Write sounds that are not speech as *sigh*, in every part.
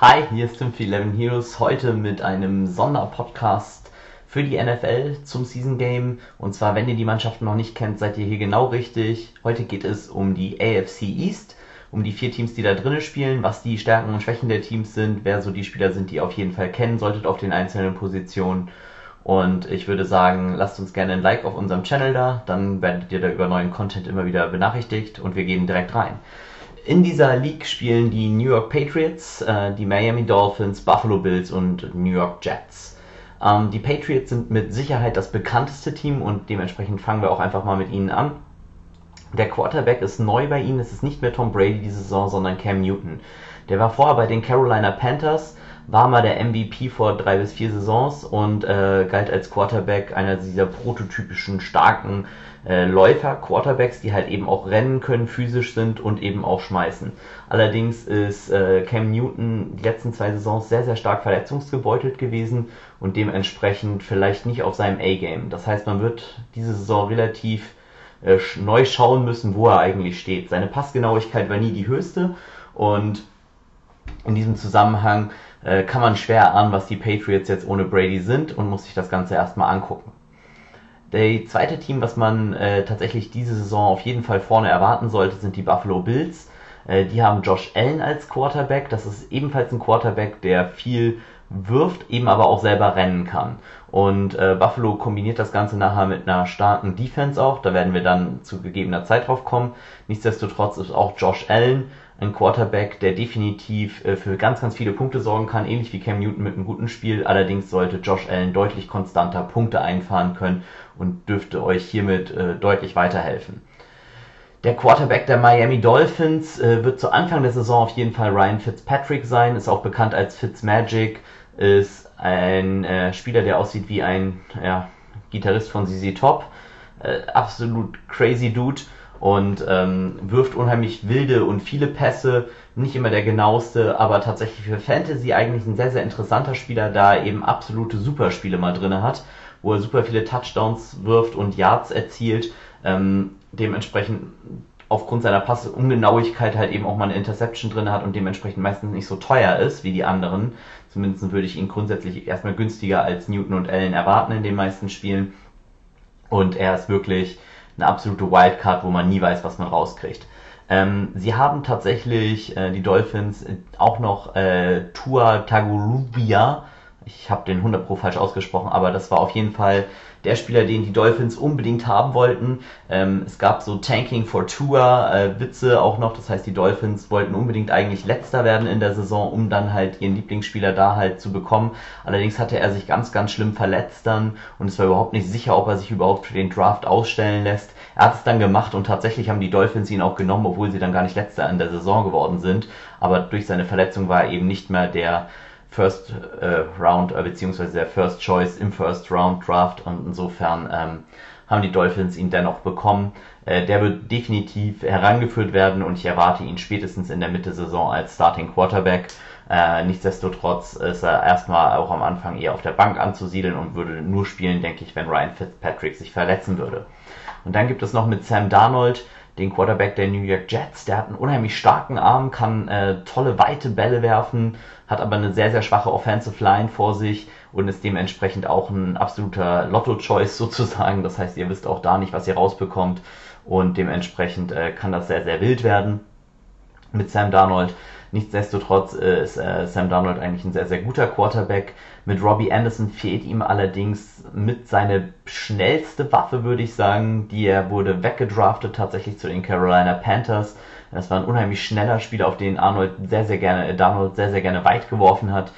Hi, hier ist Tim für 11 Heroes, heute mit einem Sonderpodcast für die NFL zum Season Game. Und zwar, wenn ihr die Mannschaften noch nicht kennt, seid ihr hier genau richtig. Heute geht es um die AFC East, um die vier Teams, die da drinnen spielen, was die Stärken und Schwächen der Teams sind, wer so die Spieler sind, die ihr auf jeden Fall kennen solltet auf den einzelnen Positionen. Und ich würde sagen, lasst uns gerne ein Like auf unserem Channel da, dann werdet ihr da über neuen Content immer wieder benachrichtigt und wir gehen direkt rein. In dieser League spielen die New York Patriots, äh, die Miami Dolphins, Buffalo Bills und New York Jets. Ähm, die Patriots sind mit Sicherheit das bekannteste Team und dementsprechend fangen wir auch einfach mal mit ihnen an. Der Quarterback ist neu bei ihnen, es ist nicht mehr Tom Brady diese Saison, sondern Cam Newton. Der war vorher bei den Carolina Panthers, war mal der MVP vor drei bis vier Saisons und äh, galt als Quarterback einer dieser prototypischen starken äh, Läufer, Quarterbacks, die halt eben auch rennen können, physisch sind und eben auch schmeißen. Allerdings ist äh, Cam Newton die letzten zwei Saisons sehr, sehr stark verletzungsgebeutelt gewesen und dementsprechend vielleicht nicht auf seinem A-Game. Das heißt, man wird diese Saison relativ äh, neu schauen müssen, wo er eigentlich steht. Seine Passgenauigkeit war nie die höchste und in diesem Zusammenhang äh, kann man schwer erahnen, was die Patriots jetzt ohne Brady sind und muss sich das Ganze erstmal angucken. Der zweite Team, was man äh, tatsächlich diese Saison auf jeden Fall vorne erwarten sollte, sind die Buffalo Bills. Äh, die haben Josh Allen als Quarterback. Das ist ebenfalls ein Quarterback, der viel wirft, eben aber auch selber rennen kann. Und äh, Buffalo kombiniert das Ganze nachher mit einer starken Defense auch. Da werden wir dann zu gegebener Zeit drauf kommen. Nichtsdestotrotz ist auch Josh Allen ein Quarterback, der definitiv äh, für ganz, ganz viele Punkte sorgen kann, ähnlich wie Cam Newton mit einem guten Spiel. Allerdings sollte Josh Allen deutlich konstanter Punkte einfahren können und dürfte euch hiermit äh, deutlich weiterhelfen. Der Quarterback der Miami Dolphins äh, wird zu Anfang der Saison auf jeden Fall Ryan Fitzpatrick sein, ist auch bekannt als Fitzmagic, ist ein äh, Spieler, der aussieht wie ein ja, Gitarrist von ZZ Top. Äh, absolut crazy Dude und ähm, wirft unheimlich wilde und viele Pässe, nicht immer der genaueste, aber tatsächlich für Fantasy eigentlich ein sehr, sehr interessanter Spieler, da er eben absolute Superspiele mal drin hat, wo er super viele Touchdowns wirft und Yards erzielt, ähm, dementsprechend aufgrund seiner Passungenauigkeit halt eben auch mal eine Interception drin hat und dementsprechend meistens nicht so teuer ist wie die anderen. Zumindest würde ich ihn grundsätzlich erstmal günstiger als Newton und Allen erwarten in den meisten Spielen. Und er ist wirklich eine absolute Wildcard, wo man nie weiß, was man rauskriegt. Ähm, sie haben tatsächlich, äh, die Dolphins, auch noch äh, Tua Tagovailoa, ich habe den 100 Pro falsch ausgesprochen, aber das war auf jeden Fall der Spieler, den die Dolphins unbedingt haben wollten. Ähm, es gab so Tanking for Tour äh, Witze auch noch, das heißt, die Dolphins wollten unbedingt eigentlich letzter werden in der Saison, um dann halt ihren Lieblingsspieler da halt zu bekommen. Allerdings hatte er sich ganz, ganz schlimm verletzt dann und es war überhaupt nicht sicher, ob er sich überhaupt für den Draft ausstellen lässt. Er hat es dann gemacht und tatsächlich haben die Dolphins ihn auch genommen, obwohl sie dann gar nicht letzter in der Saison geworden sind. Aber durch seine Verletzung war er eben nicht mehr der First äh, Round äh, beziehungsweise der First Choice im First Round Draft und insofern ähm, haben die Dolphins ihn dennoch bekommen. Äh, der wird definitiv herangeführt werden und ich erwarte ihn spätestens in der Mitte Saison als Starting Quarterback. Äh, nichtsdestotrotz ist er erstmal auch am Anfang eher auf der Bank anzusiedeln und würde nur spielen, denke ich, wenn Ryan Fitzpatrick sich verletzen würde. Und dann gibt es noch mit Sam Darnold den Quarterback der New York Jets. Der hat einen unheimlich starken Arm, kann äh, tolle weite Bälle werfen, hat aber eine sehr, sehr schwache Offensive Line vor sich und ist dementsprechend auch ein absoluter Lotto-Choice *laughs* sozusagen. Das heißt, ihr wisst auch da nicht, was ihr rausbekommt und dementsprechend äh, kann das sehr, sehr wild werden mit Sam Darnold. Nichtsdestotrotz äh, ist äh, Sam Darnold eigentlich ein sehr, sehr guter Quarterback. Mit Robbie Anderson fehlt ihm allerdings mit seine schnellste Waffe, würde ich sagen. Die er wurde weggedraftet tatsächlich zu den Carolina Panthers. Das war ein unheimlich schneller Spieler, auf den Arnold sehr, sehr gerne, äh, Darnold sehr, sehr gerne weit geworfen hat.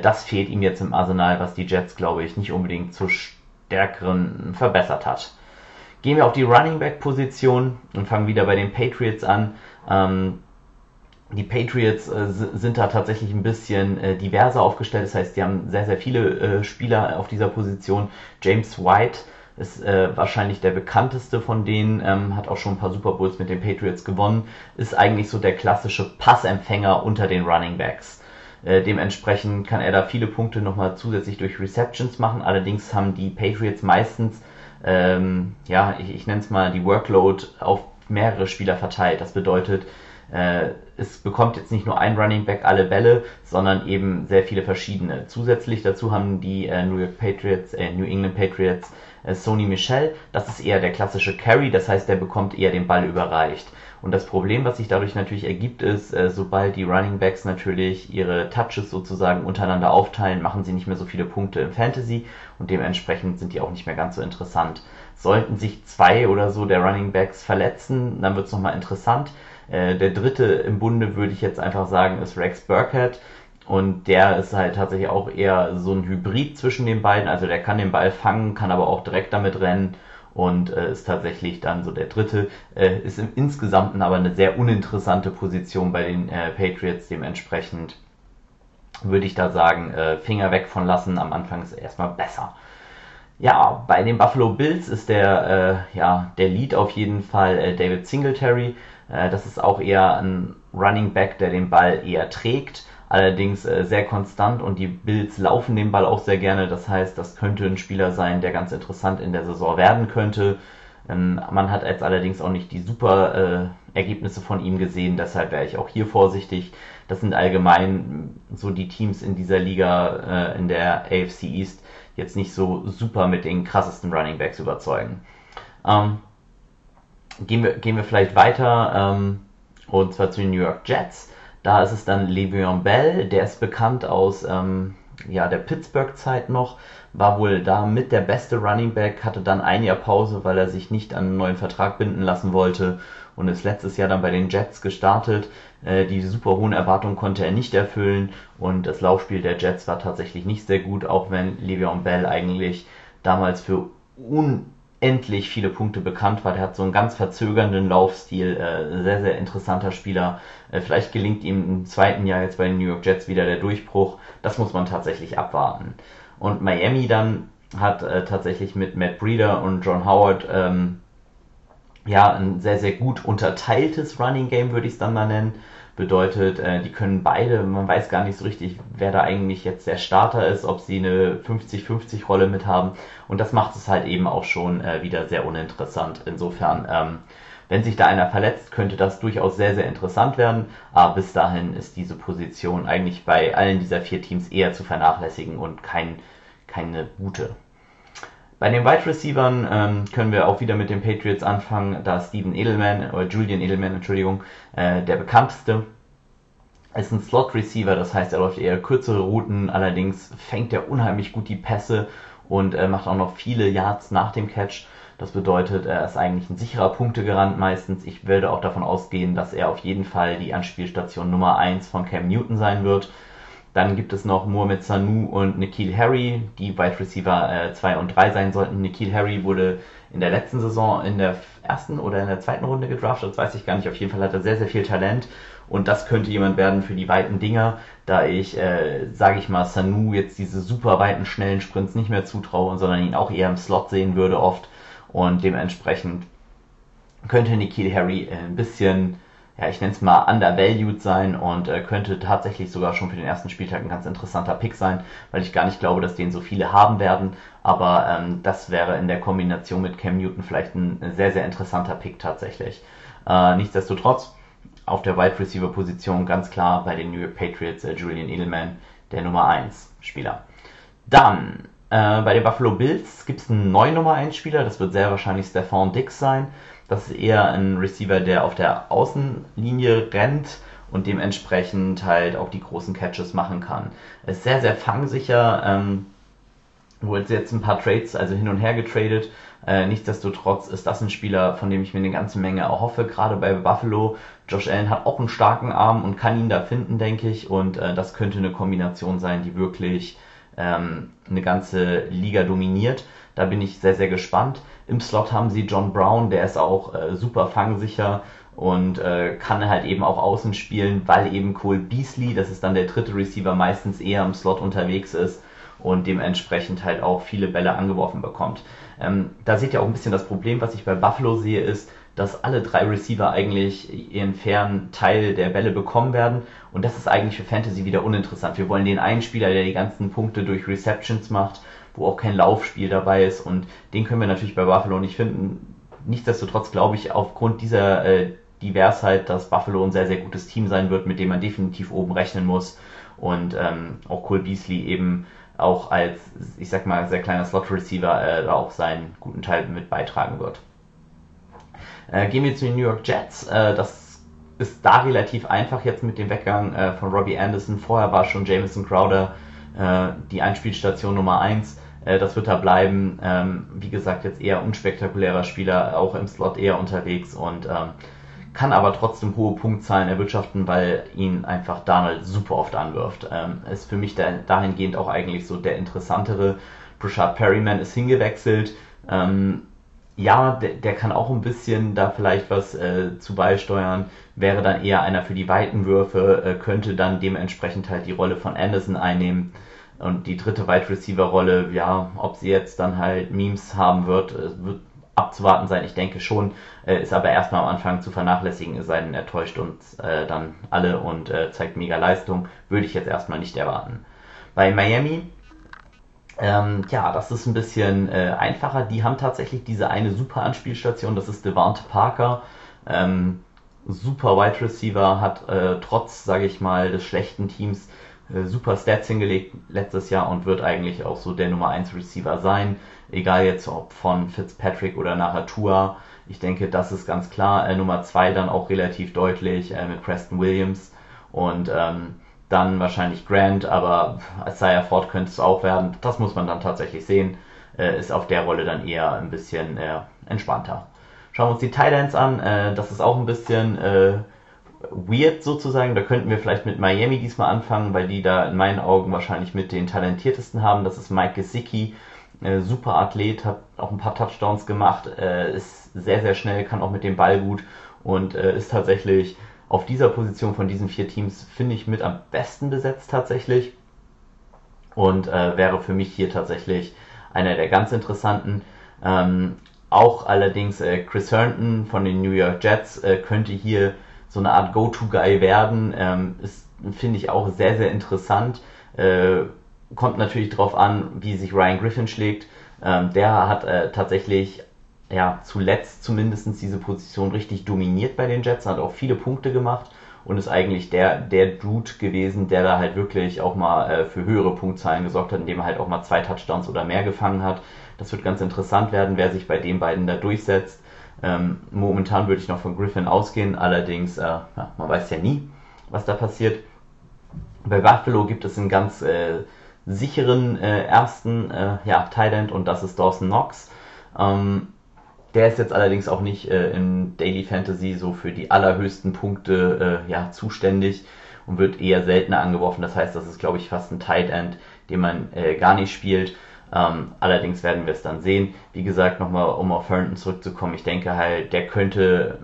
Das fehlt ihm jetzt im Arsenal, was die Jets, glaube ich, nicht unbedingt zu stärkeren verbessert hat. Gehen wir auf die Running Back Position und fangen wieder bei den Patriots an. Ähm, die Patriots äh, sind da tatsächlich ein bisschen äh, diverser aufgestellt. Das heißt, die haben sehr, sehr viele äh, Spieler auf dieser Position. James White ist äh, wahrscheinlich der bekannteste von denen, ähm, hat auch schon ein paar Super Bowls mit den Patriots gewonnen, ist eigentlich so der klassische Passempfänger unter den Running Backs. Äh, dementsprechend kann er da viele Punkte nochmal zusätzlich durch Receptions machen. Allerdings haben die Patriots meistens, ähm, ja, ich, ich nenne es mal die Workload auf mehrere Spieler verteilt. Das bedeutet, es bekommt jetzt nicht nur ein Running Back alle Bälle, sondern eben sehr viele verschiedene. Zusätzlich dazu haben die äh, New York Patriots, äh, New England Patriots äh, Sony Michel. Das ist eher der klassische Carry, das heißt, der bekommt eher den Ball überreicht. Und das Problem, was sich dadurch natürlich ergibt, ist, äh, sobald die Running Backs natürlich ihre Touches sozusagen untereinander aufteilen, machen sie nicht mehr so viele Punkte im Fantasy und dementsprechend sind die auch nicht mehr ganz so interessant. Sollten sich zwei oder so der Running Backs verletzen, dann wird es nochmal interessant. Äh, der dritte im Bunde würde ich jetzt einfach sagen, ist Rex Burkhead. Und der ist halt tatsächlich auch eher so ein Hybrid zwischen den beiden. Also der kann den Ball fangen, kann aber auch direkt damit rennen und äh, ist tatsächlich dann so der dritte. Äh, ist im Insgesamten aber eine sehr uninteressante Position bei den äh, Patriots. Dementsprechend würde ich da sagen, äh, Finger weg von lassen. Am Anfang ist erstmal besser. Ja, bei den Buffalo Bills ist der, äh, ja, der Lead auf jeden Fall David Singletary. Äh, das ist auch eher ein Running Back, der den Ball eher trägt, allerdings äh, sehr konstant und die Bills laufen den Ball auch sehr gerne. Das heißt, das könnte ein Spieler sein, der ganz interessant in der Saison werden könnte. Ähm, man hat jetzt allerdings auch nicht die super äh, Ergebnisse von ihm gesehen, deshalb wäre ich auch hier vorsichtig. Das sind allgemein so die Teams in dieser Liga in der AFC East jetzt nicht so super mit den krassesten Running Backs überzeugen. Ähm, gehen wir, gehen wir vielleicht weiter, ähm, und zwar zu den New York Jets. Da ist es dann Le'Veon Bell, der ist bekannt aus ähm, ja, der Pittsburgh-Zeit noch, war wohl da mit der beste Running Back, hatte dann ein Jahr Pause, weil er sich nicht an einen neuen Vertrag binden lassen wollte und ist letztes Jahr dann bei den Jets gestartet. Äh, die super hohen Erwartungen konnte er nicht erfüllen und das Laufspiel der Jets war tatsächlich nicht sehr gut, auch wenn Le'Veon Bell eigentlich damals für un endlich viele Punkte bekannt war. Der hat so einen ganz verzögernden Laufstil, äh, sehr, sehr interessanter Spieler. Äh, vielleicht gelingt ihm im zweiten Jahr jetzt bei den New York Jets wieder der Durchbruch. Das muss man tatsächlich abwarten. Und Miami dann hat äh, tatsächlich mit Matt Breeder und John Howard ähm, ja ein sehr, sehr gut unterteiltes Running Game, würde ich es dann mal nennen. Bedeutet, äh, die können beide, man weiß gar nicht so richtig, wer da eigentlich jetzt der Starter ist, ob sie eine 50-50 Rolle mit haben. Und das macht es halt eben auch schon äh, wieder sehr uninteressant. Insofern, ähm, wenn sich da einer verletzt, könnte das durchaus sehr, sehr interessant werden. Aber bis dahin ist diese Position eigentlich bei allen dieser vier Teams eher zu vernachlässigen und kein, keine gute. Bei den Wide Receivern ähm, können wir auch wieder mit den Patriots anfangen, da Steven Edelman, oder Julian Edelman, Entschuldigung, äh, der bekannteste ist ein Slot Receiver, das heißt, er läuft eher kürzere Routen, allerdings fängt er unheimlich gut die Pässe und äh, macht auch noch viele Yards nach dem Catch. Das bedeutet, er ist eigentlich ein sicherer Punktegarant meistens. Ich würde auch davon ausgehen, dass er auf jeden Fall die Anspielstation Nummer 1 von Cam Newton sein wird. Dann gibt es noch Mohamed Sanu und Nikhil Harry, die Wide Receiver 2 äh, und 3 sein sollten. Nikhil Harry wurde in der letzten Saison in der ersten oder in der zweiten Runde gedraftet, das weiß ich gar nicht. Auf jeden Fall hat er sehr, sehr viel Talent und das könnte jemand werden für die weiten Dinger, da ich, äh, sage ich mal, Sanu jetzt diese super weiten, schnellen Sprints nicht mehr zutraue, sondern ihn auch eher im Slot sehen würde oft und dementsprechend könnte Nikhil Harry äh, ein bisschen ja, ich nenne es mal undervalued sein und äh, könnte tatsächlich sogar schon für den ersten Spieltag ein ganz interessanter Pick sein, weil ich gar nicht glaube, dass den so viele haben werden. Aber ähm, das wäre in der Kombination mit Cam Newton vielleicht ein sehr, sehr interessanter Pick tatsächlich. Äh, nichtsdestotrotz, auf der Wide Receiver Position ganz klar bei den New York Patriots äh, Julian Edelman, der Nummer 1 Spieler. Dann äh, bei den Buffalo Bills gibt es einen neuen Nummer 1 Spieler, das wird sehr wahrscheinlich Stefan Dix sein. Das ist eher ein Receiver, der auf der Außenlinie rennt und dementsprechend halt auch die großen Catches machen kann. Ist sehr, sehr fangsicher. Ähm, wurde jetzt ein paar Trades, also hin und her getradet. Äh, nichtsdestotrotz ist das ein Spieler, von dem ich mir eine ganze Menge erhoffe, gerade bei Buffalo. Josh Allen hat auch einen starken Arm und kann ihn da finden, denke ich. Und äh, das könnte eine Kombination sein, die wirklich ähm, eine ganze Liga dominiert. Da bin ich sehr, sehr gespannt. Im Slot haben sie John Brown, der ist auch äh, super fangsicher und äh, kann halt eben auch außen spielen, weil eben Cole Beasley, das ist dann der dritte Receiver, meistens eher im Slot unterwegs ist und dementsprechend halt auch viele Bälle angeworfen bekommt. Ähm, da seht ihr auch ein bisschen das Problem, was ich bei Buffalo sehe, ist, dass alle drei Receiver eigentlich ihren fairen Teil der Bälle bekommen werden. Und das ist eigentlich für Fantasy wieder uninteressant. Wir wollen den einen Spieler, der die ganzen Punkte durch Receptions macht wo auch kein Laufspiel dabei ist und den können wir natürlich bei Buffalo nicht finden. Nichtsdestotrotz glaube ich, aufgrund dieser, äh, halt, dass Buffalo ein sehr, sehr gutes Team sein wird, mit dem man definitiv oben rechnen muss. Und ähm, auch Cole Beasley eben auch als, ich sag mal, sehr kleiner Slot-Receiver äh, auch seinen guten Teil mit beitragen wird. Äh, gehen wir zu den New York Jets. Äh, das ist da relativ einfach jetzt mit dem Weggang äh, von Robbie Anderson. Vorher war schon Jameson Crowder äh, die Einspielstation Nummer 1. Äh, das wird da bleiben. Ähm, wie gesagt, jetzt eher unspektakulärer Spieler, auch im Slot eher unterwegs und ähm, kann aber trotzdem hohe Punktzahlen erwirtschaften, weil ihn einfach Donald super oft anwirft. Ähm, ist für mich der, dahingehend auch eigentlich so der interessantere. Brashard Perryman ist hingewechselt. Ähm, ja, der, der, kann auch ein bisschen da vielleicht was äh, zu beisteuern, wäre dann eher einer für die weiten Würfe, äh, könnte dann dementsprechend halt die Rolle von Anderson einnehmen. Und die dritte Wide Receiver Rolle, ja, ob sie jetzt dann halt Memes haben wird, äh, wird abzuwarten sein. Ich denke schon, äh, ist aber erstmal am Anfang zu vernachlässigen, es sei denn, er täuscht uns äh, dann alle und äh, zeigt mega Leistung. Würde ich jetzt erstmal nicht erwarten. Bei Miami, ähm, ja, das ist ein bisschen äh, einfacher. Die haben tatsächlich diese eine super Anspielstation, das ist Devante Parker. Ähm, super Wide Receiver, hat trotz, sage ich mal, des schlechten Teams super Stats hingelegt letztes Jahr und wird eigentlich auch so der Nummer 1 Receiver sein. Egal jetzt ob von Fitzpatrick oder nachher Tua. Ich denke, das ist ganz klar. Äh, Nummer 2 dann auch relativ deutlich äh, mit Preston Williams und ähm, dann wahrscheinlich Grant, aber Isaiah Ford könnte es auch werden. Das muss man dann tatsächlich sehen. Äh, ist auf der Rolle dann eher ein bisschen äh, entspannter. Schauen wir uns die Titans an. Äh, das ist auch ein bisschen äh, weird sozusagen. Da könnten wir vielleicht mit Miami diesmal anfangen, weil die da in meinen Augen wahrscheinlich mit den talentiertesten haben. Das ist Mike Gesicki, äh, super Athlet, hat auch ein paar Touchdowns gemacht, äh, ist sehr, sehr schnell, kann auch mit dem Ball gut und äh, ist tatsächlich auf dieser Position von diesen vier Teams, finde ich, mit am besten besetzt tatsächlich. Und äh, wäre für mich hier tatsächlich einer der ganz interessanten. Ähm, auch allerdings äh, Chris Herndon von den New York Jets äh, könnte hier so eine Art Go-To-Guy werden. Ähm, ist, finde ich, auch sehr, sehr interessant. Äh, kommt natürlich darauf an, wie sich Ryan Griffin schlägt. Ähm, der hat äh, tatsächlich ja, zuletzt zumindest diese Position richtig dominiert bei den Jets, hat auch viele Punkte gemacht und ist eigentlich der, der Dude gewesen, der da halt wirklich auch mal äh, für höhere Punktzahlen gesorgt hat, indem er halt auch mal zwei Touchdowns oder mehr gefangen hat. Das wird ganz interessant werden, wer sich bei den beiden da durchsetzt. Ähm, momentan würde ich noch von Griffin ausgehen, allerdings, äh, ja, man weiß ja nie, was da passiert. Bei Buffalo gibt es einen ganz äh, sicheren äh, ersten äh, ja, Thailand und das ist Dawson Knox. Ähm, der ist jetzt allerdings auch nicht äh, in Daily Fantasy so für die allerhöchsten Punkte äh, ja, zuständig und wird eher seltener angeworfen. Das heißt, das ist, glaube ich, fast ein Tight End, den man äh, gar nicht spielt. Ähm, allerdings werden wir es dann sehen. Wie gesagt, nochmal, um auf Herndon zurückzukommen, ich denke halt, der könnte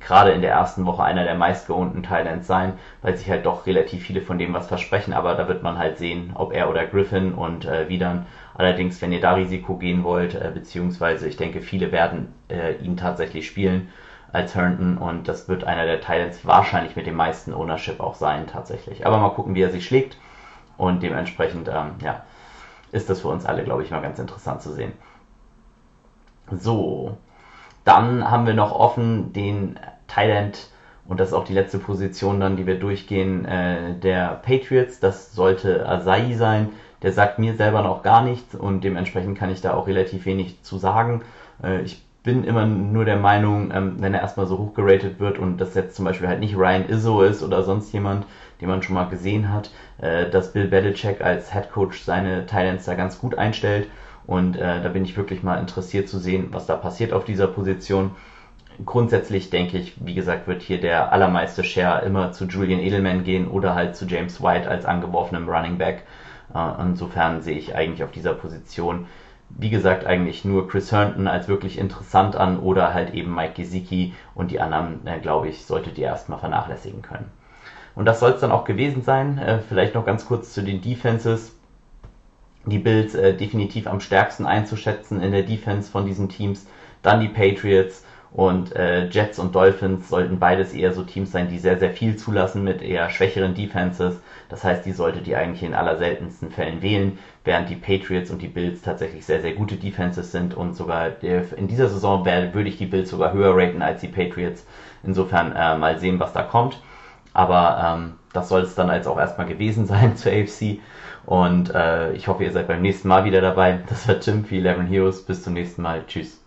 gerade in der ersten Woche einer der meistgeownten Thailands sein, weil sich halt doch relativ viele von dem was versprechen, aber da wird man halt sehen, ob er oder Griffin und äh, wie dann. Allerdings, wenn ihr da Risiko gehen wollt, äh, beziehungsweise ich denke, viele werden äh, ihn tatsächlich spielen als Herndon und das wird einer der Thailands wahrscheinlich mit dem meisten Ownership auch sein tatsächlich. Aber mal gucken, wie er sich schlägt und dementsprechend, ähm, ja, ist das für uns alle, glaube ich, mal ganz interessant zu sehen. So, dann haben wir noch offen den Thailand und das ist auch die letzte Position dann, die wir durchgehen, äh, der Patriots. Das sollte Asai sein. Der sagt mir selber noch gar nichts und dementsprechend kann ich da auch relativ wenig zu sagen. Äh, ich bin immer nur der Meinung, ähm, wenn er erstmal so hoch geratet wird und das jetzt zum Beispiel halt nicht Ryan Izzo ist oder sonst jemand, den man schon mal gesehen hat, äh, dass Bill Belichick als Head Coach seine Thailands da ganz gut einstellt. Und äh, da bin ich wirklich mal interessiert zu sehen, was da passiert auf dieser Position. Grundsätzlich denke ich, wie gesagt, wird hier der allermeiste Share immer zu Julian Edelman gehen oder halt zu James White als angeworfenem Running Back. Äh, insofern sehe ich eigentlich auf dieser Position, wie gesagt, eigentlich nur Chris Herndon als wirklich interessant an oder halt eben Mike Gesicki und die anderen, äh, glaube ich, solltet ihr erstmal vernachlässigen können. Und das soll es dann auch gewesen sein. Äh, vielleicht noch ganz kurz zu den Defenses. Die Bills äh, definitiv am stärksten einzuschätzen in der Defense von diesen Teams. Dann die Patriots Und äh, Jets und Dolphins sollten beides eher so Teams sein, die sehr, sehr viel zulassen mit eher schwächeren Defenses. Das heißt, die solltet ihr eigentlich in aller seltensten Fällen wählen, während die Patriots und die Bills tatsächlich sehr, sehr gute Defenses sind und sogar in dieser Saison wär, würde ich die Bills sogar höher raten als die Patriots. Insofern äh, mal sehen, was da kommt. Aber ähm, das soll es dann als auch erstmal gewesen *laughs* sein zur AFC. Und äh, ich hoffe, ihr seid beim nächsten Mal wieder dabei. Das war Tim für 11 Heroes. Bis zum nächsten Mal. Tschüss.